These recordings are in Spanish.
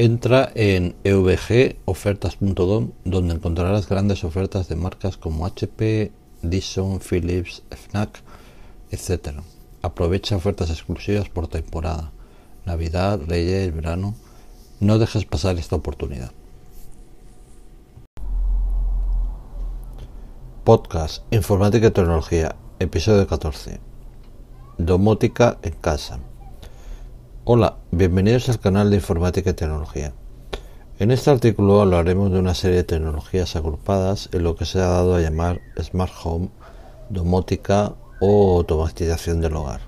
Entra en evgofertas.com donde encontrarás grandes ofertas de marcas como HP, Dyson, Philips, Fnac, etc. Aprovecha ofertas exclusivas por temporada, Navidad, Reyes, verano. No dejes pasar esta oportunidad. Podcast Informática y Tecnología, episodio 14. Domótica en casa. Hola, bienvenidos al canal de Informática y Tecnología. En este artículo hablaremos de una serie de tecnologías agrupadas en lo que se ha dado a llamar Smart Home, domótica o automatización del hogar.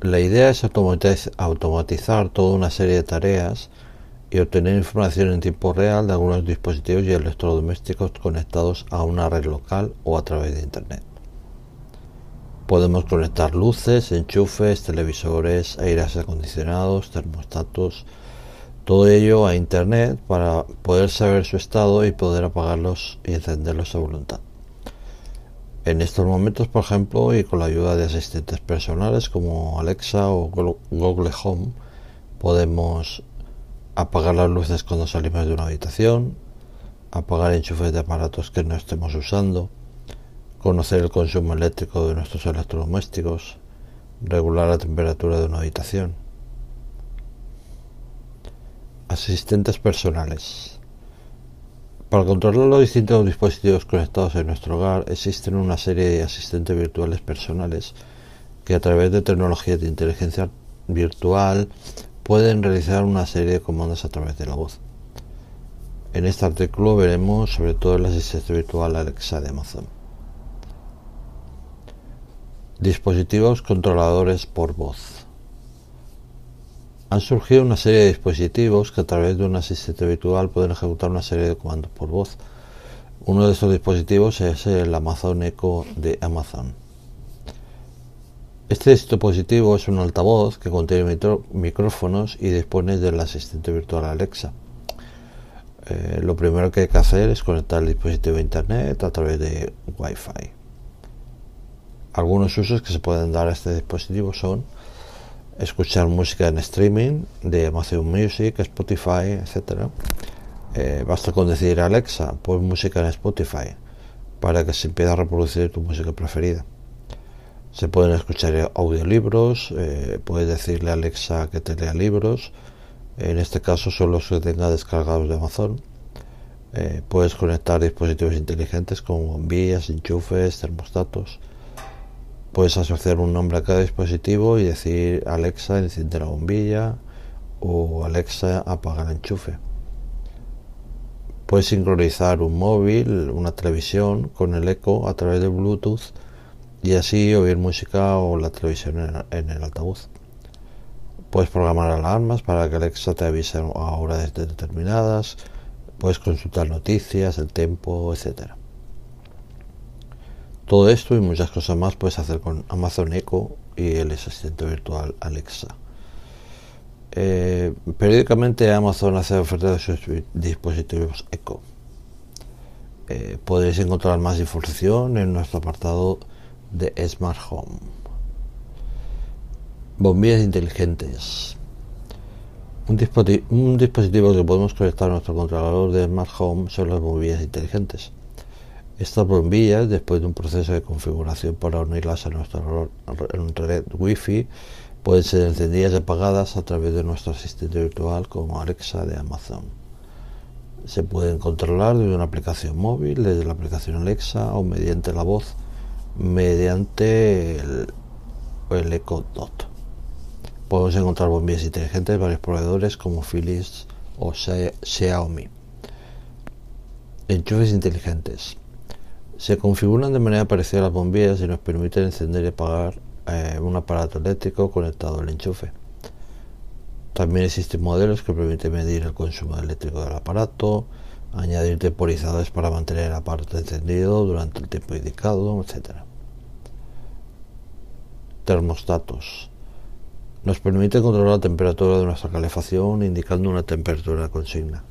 La idea es automatizar toda una serie de tareas y obtener información en tiempo real de algunos dispositivos y electrodomésticos conectados a una red local o a través de Internet. Podemos conectar luces, enchufes, televisores, aires acondicionados, termostatos, todo ello a Internet para poder saber su estado y poder apagarlos y encenderlos a voluntad. En estos momentos, por ejemplo, y con la ayuda de asistentes personales como Alexa o Google Home, podemos apagar las luces cuando salimos de una habitación, apagar enchufes de aparatos que no estemos usando, conocer el consumo eléctrico de nuestros electrodomésticos, regular la temperatura de una habitación. Asistentes personales. Para controlar los distintos dispositivos conectados en nuestro hogar existen una serie de asistentes virtuales personales que a través de tecnologías de inteligencia virtual pueden realizar una serie de comandos a través de la voz. En este artículo veremos sobre todo el asistente virtual Alexa de Amazon. Dispositivos controladores por voz. Han surgido una serie de dispositivos que a través de un asistente virtual pueden ejecutar una serie de comandos por voz. Uno de estos dispositivos es el Amazon Echo de Amazon. Este dispositivo es un altavoz que contiene micrófonos y dispone del asistente virtual Alexa. Eh, lo primero que hay que hacer es conectar el dispositivo a Internet a través de Wi-Fi. Algunos usos que se pueden dar a este dispositivo son escuchar música en streaming de Amazon Music, Spotify, etc. Eh, basta con decir Alexa, pon música en Spotify para que se empiece a reproducir tu música preferida. Se pueden escuchar audiolibros, eh, puedes decirle a Alexa que te lea libros, en este caso solo los que tenga descargados de Amazon. Eh, puedes conectar dispositivos inteligentes como bombillas, enchufes, termostatos Puedes asociar un nombre a cada dispositivo y decir Alexa enciende la bombilla o Alexa apaga el enchufe. Puedes sincronizar un móvil, una televisión con el eco a través de Bluetooth y así oír música o la televisión en el altavoz. Puedes programar alarmas para que Alexa te avise a horas determinadas. Puedes consultar noticias, el tiempo, etcétera. Todo esto y muchas cosas más puedes hacer con Amazon Echo y el asistente virtual Alexa. Eh, periódicamente Amazon hace ofertas de sus dispositivos Echo. Eh, podéis encontrar más información en nuestro apartado de Smart Home. Bombillas inteligentes. Un, un dispositivo que podemos conectar a nuestro controlador de Smart Home son las bombillas inteligentes. Estas bombillas, después de un proceso de configuración para unirlas a nuestra red Wi-Fi, pueden ser encendidas y apagadas a través de nuestro asistente virtual como Alexa de Amazon. Se pueden controlar desde una aplicación móvil, desde la aplicación Alexa o mediante la voz, mediante el, el Echo Dot. Podemos encontrar bombillas inteligentes de varios proveedores como Philips o Xiaomi. Enchufes inteligentes se configuran de manera parecida a las bombillas y nos permiten encender y apagar eh, un aparato eléctrico conectado al enchufe. También existen modelos que permiten medir el consumo eléctrico del aparato, añadir temporizadores para mantener el aparato encendido durante el tiempo indicado, etc. Termostatos. Nos permite controlar la temperatura de nuestra calefacción indicando una temperatura consigna.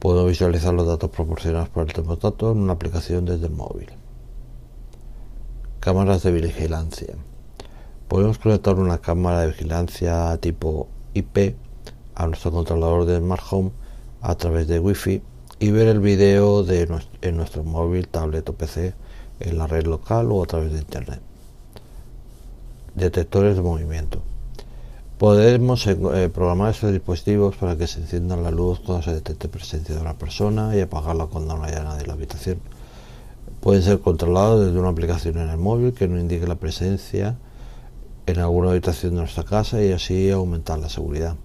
Puedo visualizar los datos proporcionados por el termostato en una aplicación desde el móvil. Cámaras de vigilancia. Podemos conectar una cámara de vigilancia tipo IP a nuestro controlador de Smart Home a través de Wi-Fi y ver el vídeo de en nuestro móvil, tablet o PC en la red local o a través de Internet. Detectores de movimiento. Podemos eh, programar estos dispositivos para que se encienda la luz cuando se detecte presencia de una persona y apagarla cuando no haya nadie en la habitación. Pueden ser controlados desde una aplicación en el móvil que nos indique la presencia en alguna habitación de nuestra casa y así aumentar la seguridad.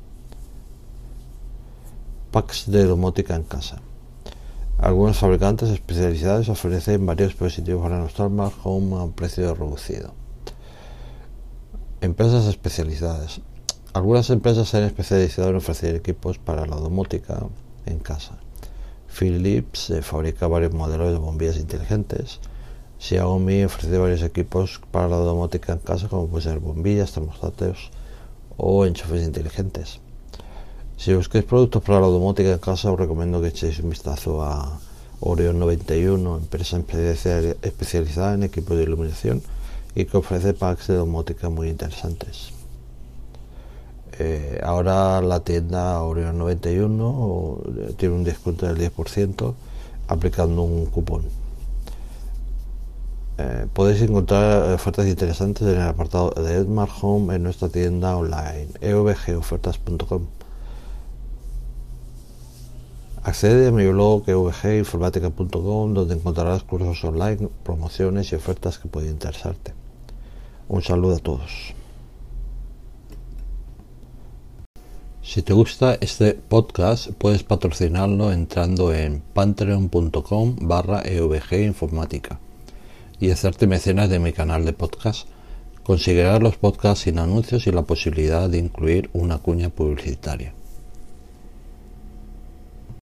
Packs de domótica en casa. Algunos fabricantes especializados ofrecen varios dispositivos para nuestro smart home a un precio reducido. Empresas especializadas. Algunas empresas se han especializado en ofrecer equipos para la domótica en casa. Philips eh, fabrica varios modelos de bombillas inteligentes. Xiaomi ofrece varios equipos para la domótica en casa, como pueden ser bombillas, termostatos o enchufes inteligentes. Si busquáis productos para la domótica en casa, os recomiendo que echéis un vistazo a Orion 91, empresa especializada en equipos de iluminación y que ofrece packs de domótica muy interesantes. Eh, ahora la tienda Orion 91 tiene un descuento del 10% aplicando un cupón. Eh, podéis encontrar ofertas interesantes en el apartado de Smart Home en nuestra tienda online evgofertas.com. Accede a mi blog evginformática.com donde encontrarás cursos online, promociones y ofertas que pueden interesarte. Un saludo a todos. Si te gusta este podcast, puedes patrocinarlo entrando en patreon.com barra evginformática y hacerte mecenas de mi canal de podcast. Conseguirás los podcasts sin anuncios y la posibilidad de incluir una cuña publicitaria.